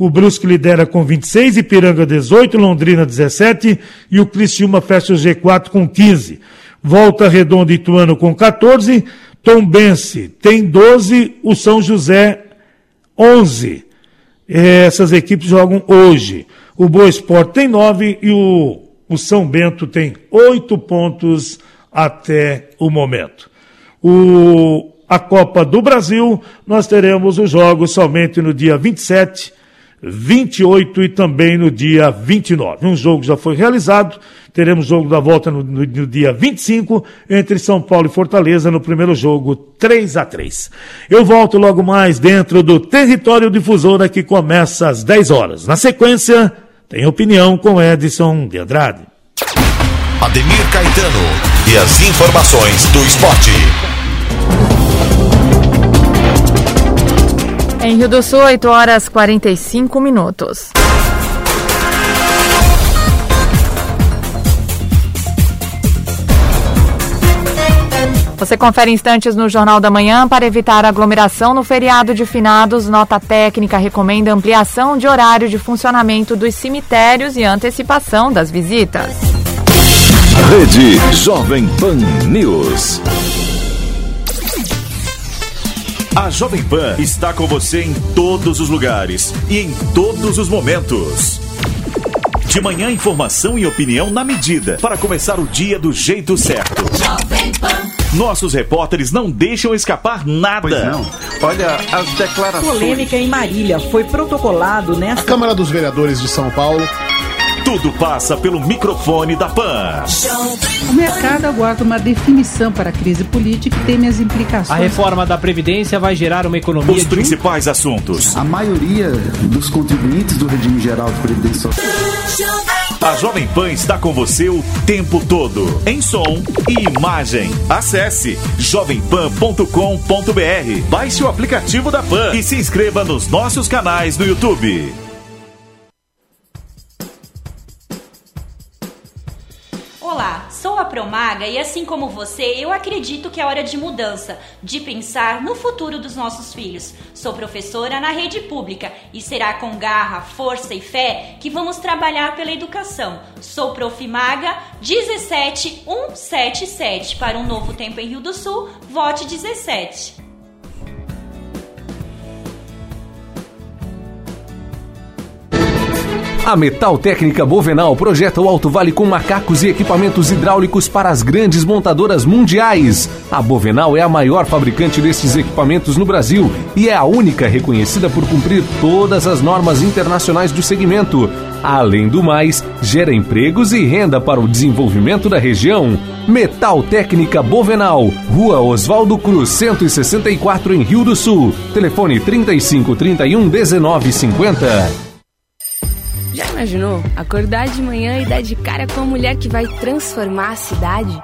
O Brusque lidera com 26, Ipiranga 18, Londrina 17 e o Criciúma fecha o G4 com 15. Volta Redonda e Ituano com 14, Tombense tem 12, o São José 11. Essas equipes jogam hoje. O Boa Esporte tem 9 e o, o São Bento tem 8 pontos até o momento. O, a Copa do Brasil, nós teremos os jogos somente no dia 27 28 e também no dia 29. Um jogo já foi realizado, teremos jogo da volta no, no, no, dia 25 entre São Paulo e Fortaleza no primeiro jogo 3 a 3. Eu volto logo mais dentro do Território Difusora que começa às 10 horas. Na sequência, tem opinião com Edson de Andrade. Ademir Caetano e as informações do esporte. Em Rio do Sul, 8 horas 45 minutos. Você confere instantes no Jornal da Manhã para evitar aglomeração no feriado de finados. Nota técnica recomenda ampliação de horário de funcionamento dos cemitérios e antecipação das visitas. Rede Jovem Pan News. A Jovem Pan está com você em todos os lugares e em todos os momentos. De manhã, informação e opinião na medida para começar o dia do jeito certo. Nossos repórteres não deixam escapar nada. Pois não. Olha, as declarações. Polêmica em Marília foi protocolado nesta. A Câmara dos Vereadores de São Paulo tudo passa pelo microfone da PAN. O mercado aguarda uma definição para a crise política e teme as implicações. A reforma da Previdência vai gerar uma economia. Os principais um... assuntos. A maioria dos contribuintes do regime geral de Previdência Social. A Jovem Pan está com você o tempo todo, em som e imagem. Acesse jovempan.com.br, baixe o aplicativo da Pan e se inscreva nos nossos canais no YouTube. A Promaga e assim como você, eu acredito que é hora de mudança, de pensar no futuro dos nossos filhos. Sou professora na rede pública e será com garra, força e fé que vamos trabalhar pela educação. Sou Profimaga 17177. Para um novo tempo em Rio do Sul, vote 17. A Metal Técnica Bovenal projeta o Alto Vale com macacos e equipamentos hidráulicos para as grandes montadoras mundiais. A Bovenal é a maior fabricante desses equipamentos no Brasil e é a única reconhecida por cumprir todas as normas internacionais do segmento. Além do mais, gera empregos e renda para o desenvolvimento da região. Metal Técnica Bovenal, Rua Oswaldo Cruz, 164 em Rio do Sul. Telefone 35 31 19 50. Já imaginou acordar de manhã e dar de cara com a mulher que vai transformar a cidade?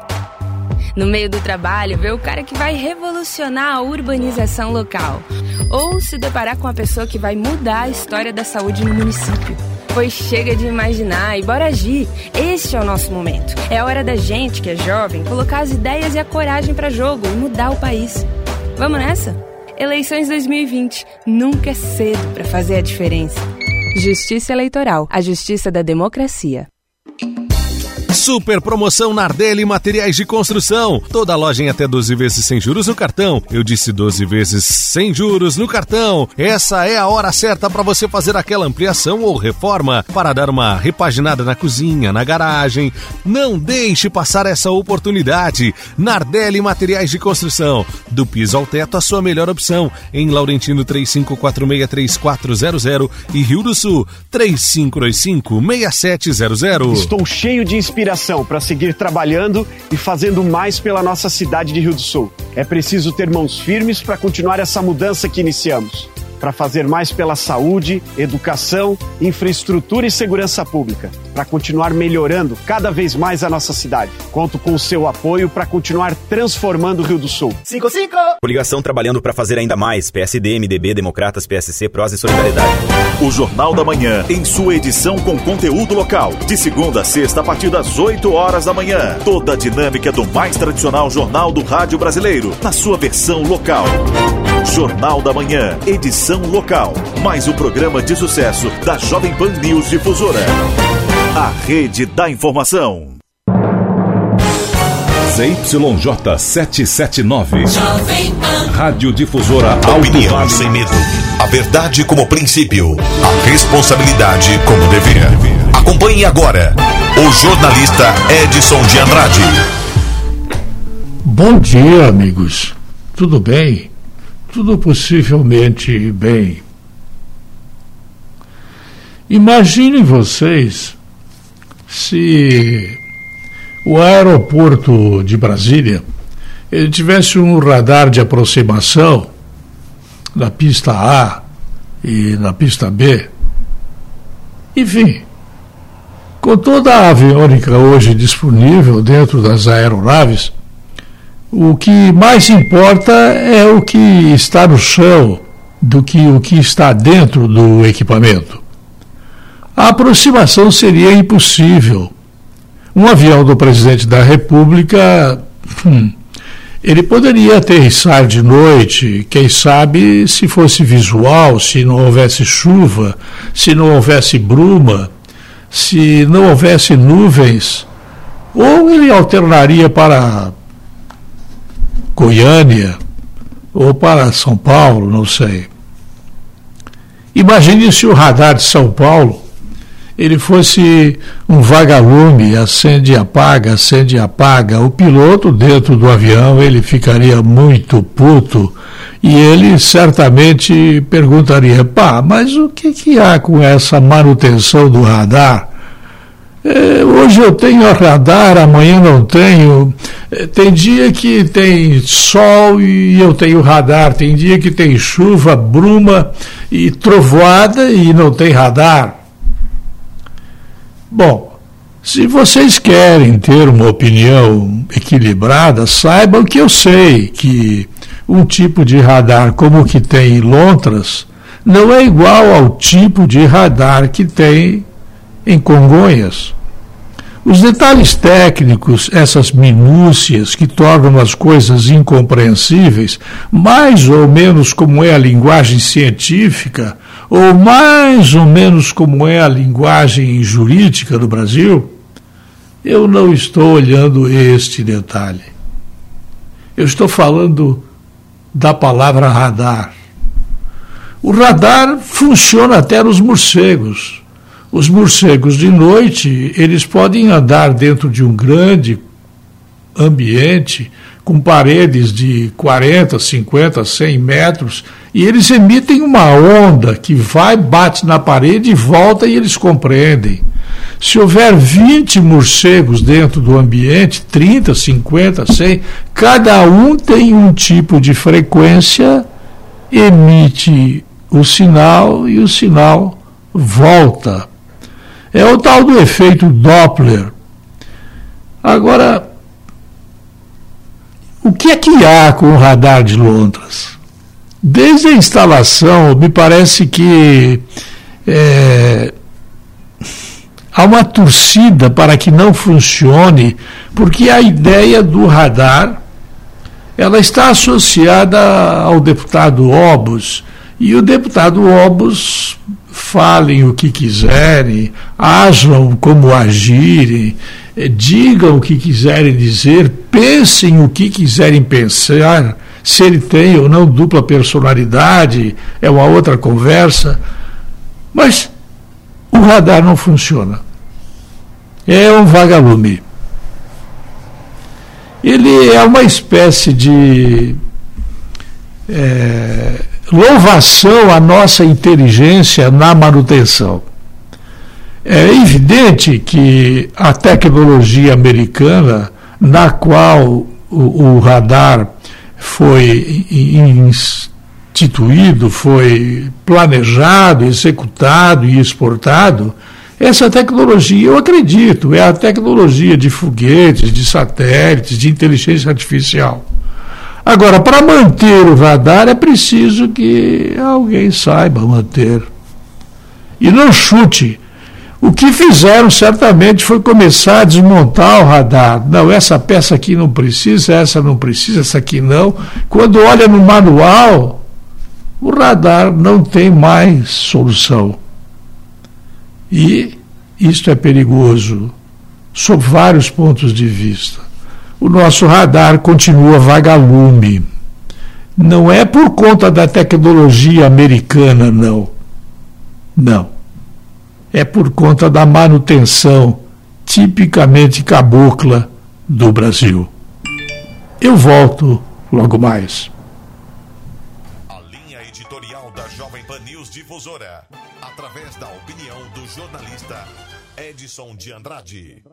No meio do trabalho, ver o cara que vai revolucionar a urbanização local. Ou se deparar com a pessoa que vai mudar a história da saúde no município. Pois chega de imaginar e bora agir. Este é o nosso momento. É a hora da gente, que é jovem, colocar as ideias e a coragem para jogo e mudar o país. Vamos nessa? Eleições 2020. Nunca é cedo para fazer a diferença. Justiça Eleitoral. A justiça da democracia. Super promoção Nardelli Materiais de Construção. Toda loja em até 12 vezes sem juros no cartão. Eu disse 12 vezes sem juros no cartão. Essa é a hora certa para você fazer aquela ampliação ou reforma para dar uma repaginada na cozinha, na garagem. Não deixe passar essa oportunidade. Nardelli Materiais de Construção. Do piso ao teto, a sua melhor opção. Em Laurentino 35463400 e Rio do Sul 35256700. Estou cheio de inspiração para seguir trabalhando e fazendo mais pela nossa cidade de Rio do Sul. É preciso ter mãos firmes para continuar essa mudança que iniciamos para fazer mais pela saúde, educação, infraestrutura e segurança pública, para continuar melhorando cada vez mais a nossa cidade. Conto com o seu apoio para continuar transformando o Rio do Sul. 55! Coligação trabalhando para fazer ainda mais. PSD, MDB, Democratas, PSC, Prós e Solidariedade. O Jornal da Manhã, em sua edição com conteúdo local. De segunda a sexta, a partir das 8 horas da manhã. Toda a dinâmica do mais tradicional jornal do rádio brasileiro, na sua versão local. Jornal da Manhã, edição local. Mais um programa de sucesso da Jovem Pan News Difusora. A rede da informação. ZYJ 779. Rádio Difusora Opinião Alto sem medo. A verdade como princípio. A responsabilidade como dever. Acompanhe agora o jornalista Edson de Andrade. Bom dia, amigos. Tudo bem? Tudo possivelmente bem. Imaginem vocês se o aeroporto de Brasília ele tivesse um radar de aproximação na pista A e na pista B. Enfim, com toda a aviônica hoje disponível dentro das aeronaves, o que mais importa é o que está no chão do que o que está dentro do equipamento. A aproximação seria impossível. Um avião do presidente da República, hum, ele poderia aterrissar de noite, quem sabe se fosse visual, se não houvesse chuva, se não houvesse bruma, se não houvesse nuvens, ou ele alternaria para Goiânia ou para São Paulo, não sei. Imagine se o radar de São Paulo ele fosse um vagalume, acende e apaga, acende e apaga. O piloto dentro do avião ele ficaria muito puto e ele certamente perguntaria: pá, mas o que, que há com essa manutenção do radar? É, hoje eu tenho radar, amanhã não tenho. É, tem dia que tem sol e eu tenho radar. Tem dia que tem chuva, bruma e trovoada e não tem radar. Bom, se vocês querem ter uma opinião equilibrada, saibam que eu sei que um tipo de radar como o que tem em Lontras não é igual ao tipo de radar que tem em Congonhas. Os detalhes técnicos, essas minúcias que tornam as coisas incompreensíveis, mais ou menos como é a linguagem científica, ou mais ou menos como é a linguagem jurídica do Brasil, eu não estou olhando este detalhe. Eu estou falando da palavra radar. O radar funciona até nos morcegos. Os morcegos de noite, eles podem andar dentro de um grande ambiente com paredes de 40, 50, 100 metros e eles emitem uma onda que vai, bate na parede e volta e eles compreendem. Se houver 20 morcegos dentro do ambiente, 30, 50, 100, cada um tem um tipo de frequência, emite o sinal e o sinal volta é o tal do efeito Doppler. Agora, o que é que há com o radar de Londres? Desde a instalação, me parece que é, há uma torcida para que não funcione, porque a ideia do radar ela está associada ao deputado Obos. E o deputado Obos falem o que quiserem, ajam como agirem, eh, digam o que quiserem dizer, pensem o que quiserem pensar, se ele tem ou não dupla personalidade, é uma outra conversa. Mas o radar não funciona. É um vagalume. Ele é uma espécie de é, louvação à nossa inteligência na manutenção. É evidente que a tecnologia americana, na qual o, o radar foi instituído, foi planejado, executado e exportado, essa tecnologia, eu acredito, é a tecnologia de foguetes, de satélites, de inteligência artificial. Agora, para manter o radar é preciso que alguém saiba manter. E não chute. O que fizeram certamente foi começar a desmontar o radar. Não, essa peça aqui não precisa, essa não precisa, essa aqui não. Quando olha no manual, o radar não tem mais solução. E isto é perigoso, sob vários pontos de vista o nosso radar continua vagalume. Não é por conta da tecnologia americana, não. Não. É por conta da manutenção tipicamente cabocla do Brasil. Eu volto logo mais. A linha editorial da Jovem Pan News Difusora, através da opinião do jornalista Edson de Andrade.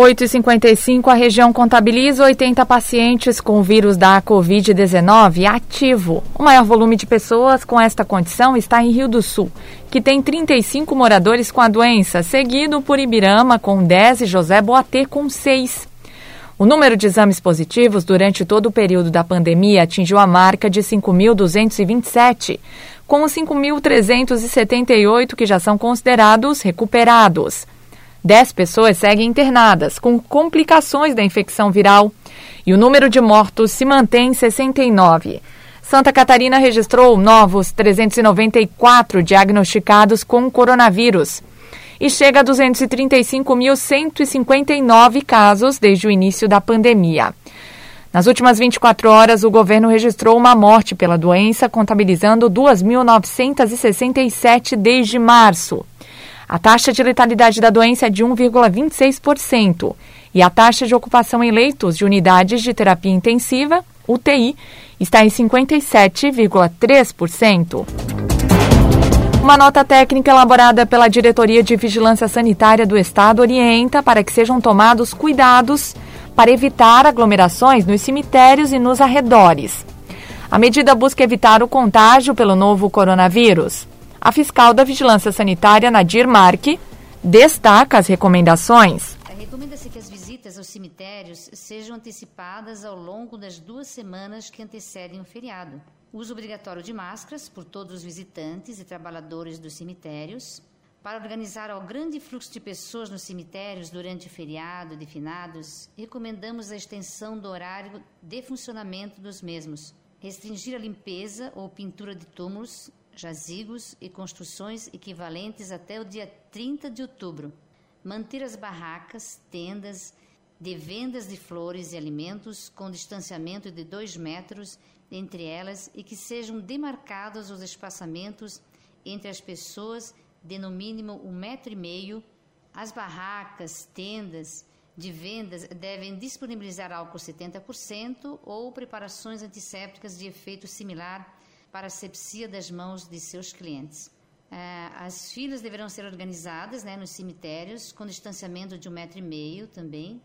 8h55, a região contabiliza 80 pacientes com vírus da Covid-19 ativo. O maior volume de pessoas com esta condição está em Rio do Sul, que tem 35 moradores com a doença, seguido por Ibirama com 10 e José Boatê com 6. O número de exames positivos durante todo o período da pandemia atingiu a marca de 5.227, com os 5.378 que já são considerados recuperados. Dez pessoas seguem internadas com complicações da infecção viral e o número de mortos se mantém em 69. Santa Catarina registrou novos 394 diagnosticados com coronavírus e chega a 235.159 casos desde o início da pandemia. Nas últimas 24 horas, o governo registrou uma morte pela doença, contabilizando 2.967 desde março. A taxa de letalidade da doença é de 1,26% e a taxa de ocupação em leitos de unidades de terapia intensiva, UTI, está em 57,3%. Uma nota técnica elaborada pela Diretoria de Vigilância Sanitária do Estado orienta para que sejam tomados cuidados para evitar aglomerações nos cemitérios e nos arredores. A medida busca evitar o contágio pelo novo coronavírus. A fiscal da Vigilância Sanitária, Nadir Marque, destaca as recomendações. Recomenda-se que as visitas aos cemitérios sejam antecipadas ao longo das duas semanas que antecedem o feriado. Uso obrigatório de máscaras por todos os visitantes e trabalhadores dos cemitérios. Para organizar o grande fluxo de pessoas nos cemitérios durante o feriado de finados, recomendamos a extensão do horário de funcionamento dos mesmos. Restringir a limpeza ou pintura de túmulos jazigos e construções equivalentes até o dia 30 de outubro. Manter as barracas, tendas de vendas de flores e alimentos com distanciamento de 2 metros entre elas e que sejam demarcados os espaçamentos entre as pessoas de no mínimo um metro e meio. As barracas, tendas de vendas devem disponibilizar álcool 70% ou preparações antissépticas de efeito similar para a sepsia das mãos de seus clientes. É, as filas deverão ser organizadas né, nos cemitérios, com distanciamento de um metro e meio também.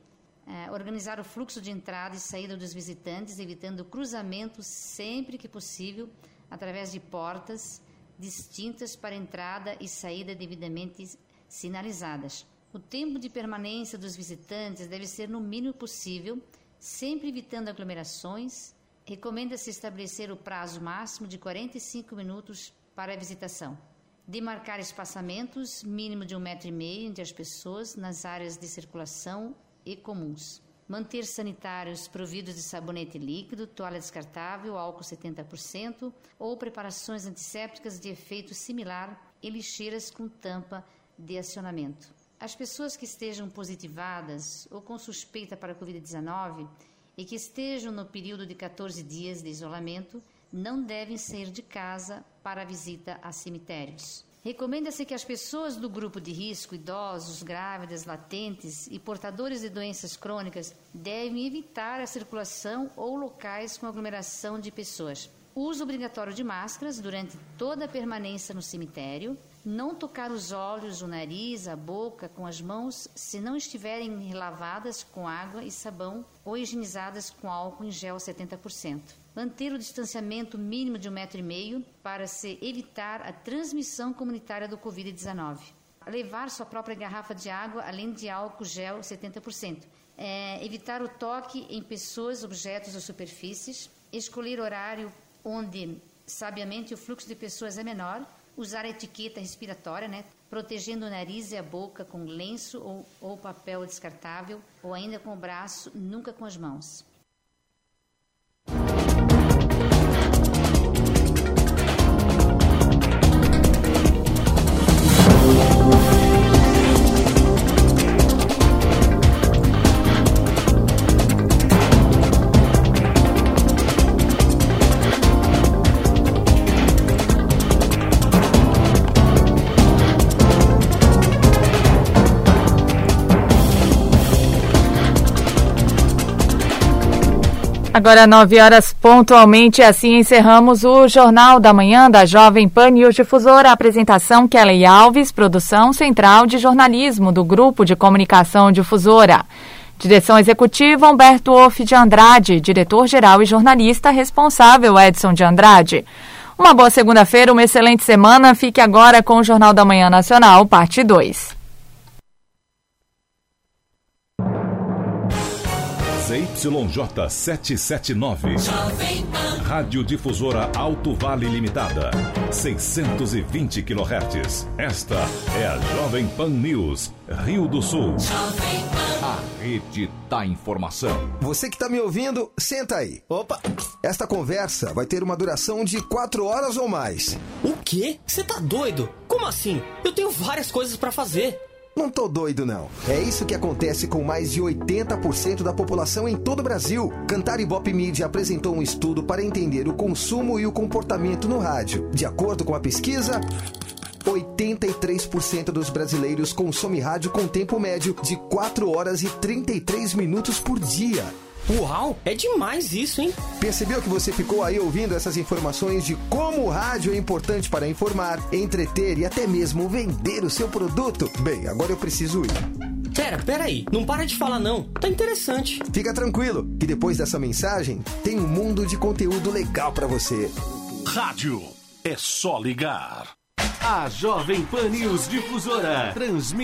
É, organizar o fluxo de entrada e saída dos visitantes, evitando cruzamento sempre que possível, através de portas distintas para entrada e saída devidamente sinalizadas. O tempo de permanência dos visitantes deve ser no mínimo possível, sempre evitando aglomerações Recomenda-se estabelecer o prazo máximo de 45 minutos para a visitação. demarcar espaçamentos mínimo de um metro e meio entre as pessoas nas áreas de circulação e comuns, manter sanitários providos de sabonete líquido, toalha descartável, álcool 70% ou preparações antissépticas de efeito similar e lixeiras com tampa de acionamento. As pessoas que estejam positivadas ou com suspeita para a Covid-19 e que estejam no período de 14 dias de isolamento não devem sair de casa para visita a cemitérios. Recomenda-se que as pessoas do grupo de risco, idosos, grávidas, latentes e portadores de doenças crônicas, devem evitar a circulação ou locais com aglomeração de pessoas. Uso obrigatório de máscaras durante toda a permanência no cemitério. Não tocar os olhos, o nariz, a boca com as mãos se não estiverem lavadas com água e sabão ou higienizadas com álcool em gel 70% manter o distanciamento mínimo de um metro e meio para se evitar a transmissão comunitária do Covid-19. Levar sua própria garrafa de água, além de álcool gel 70%. É, evitar o toque em pessoas, objetos ou superfícies. Escolher horário onde, sabiamente, o fluxo de pessoas é menor. Usar a etiqueta respiratória, né? protegendo o nariz e a boca com lenço ou, ou papel descartável, ou ainda com o braço, nunca com as mãos. Agora, nove horas pontualmente, assim encerramos o Jornal da Manhã da Jovem Pan News Difusora. Apresentação Kelly Alves, produção central de jornalismo do Grupo de Comunicação Difusora. Direção executiva Humberto Off de Andrade, diretor-geral e jornalista responsável Edson de Andrade. Uma boa segunda-feira, uma excelente semana. Fique agora com o Jornal da Manhã Nacional, parte 2. ZYJ 779. Rádio Difusora Alto Vale Limitada. 620 kHz. Esta é a Jovem Pan News, Rio do Sul. A rede da informação. Você que está me ouvindo, senta aí. Opa! Esta conversa vai ter uma duração de quatro horas ou mais. O quê? Você tá doido? Como assim? Eu tenho várias coisas para fazer. Não tô doido, não. É isso que acontece com mais de 80% da população em todo o Brasil. Cantar Ibope Media apresentou um estudo para entender o consumo e o comportamento no rádio. De acordo com a pesquisa, 83% dos brasileiros consomem rádio com tempo médio de 4 horas e 33 minutos por dia. Uau, é demais isso, hein? Percebeu que você ficou aí ouvindo essas informações de como o rádio é importante para informar, entreter e até mesmo vender o seu produto? Bem, agora eu preciso ir. Pera, pera aí, não para de falar não. Tá interessante. Fica tranquilo, que depois dessa mensagem tem um mundo de conteúdo legal para você. Rádio é só ligar. A Jovem Pan News Difusora transmite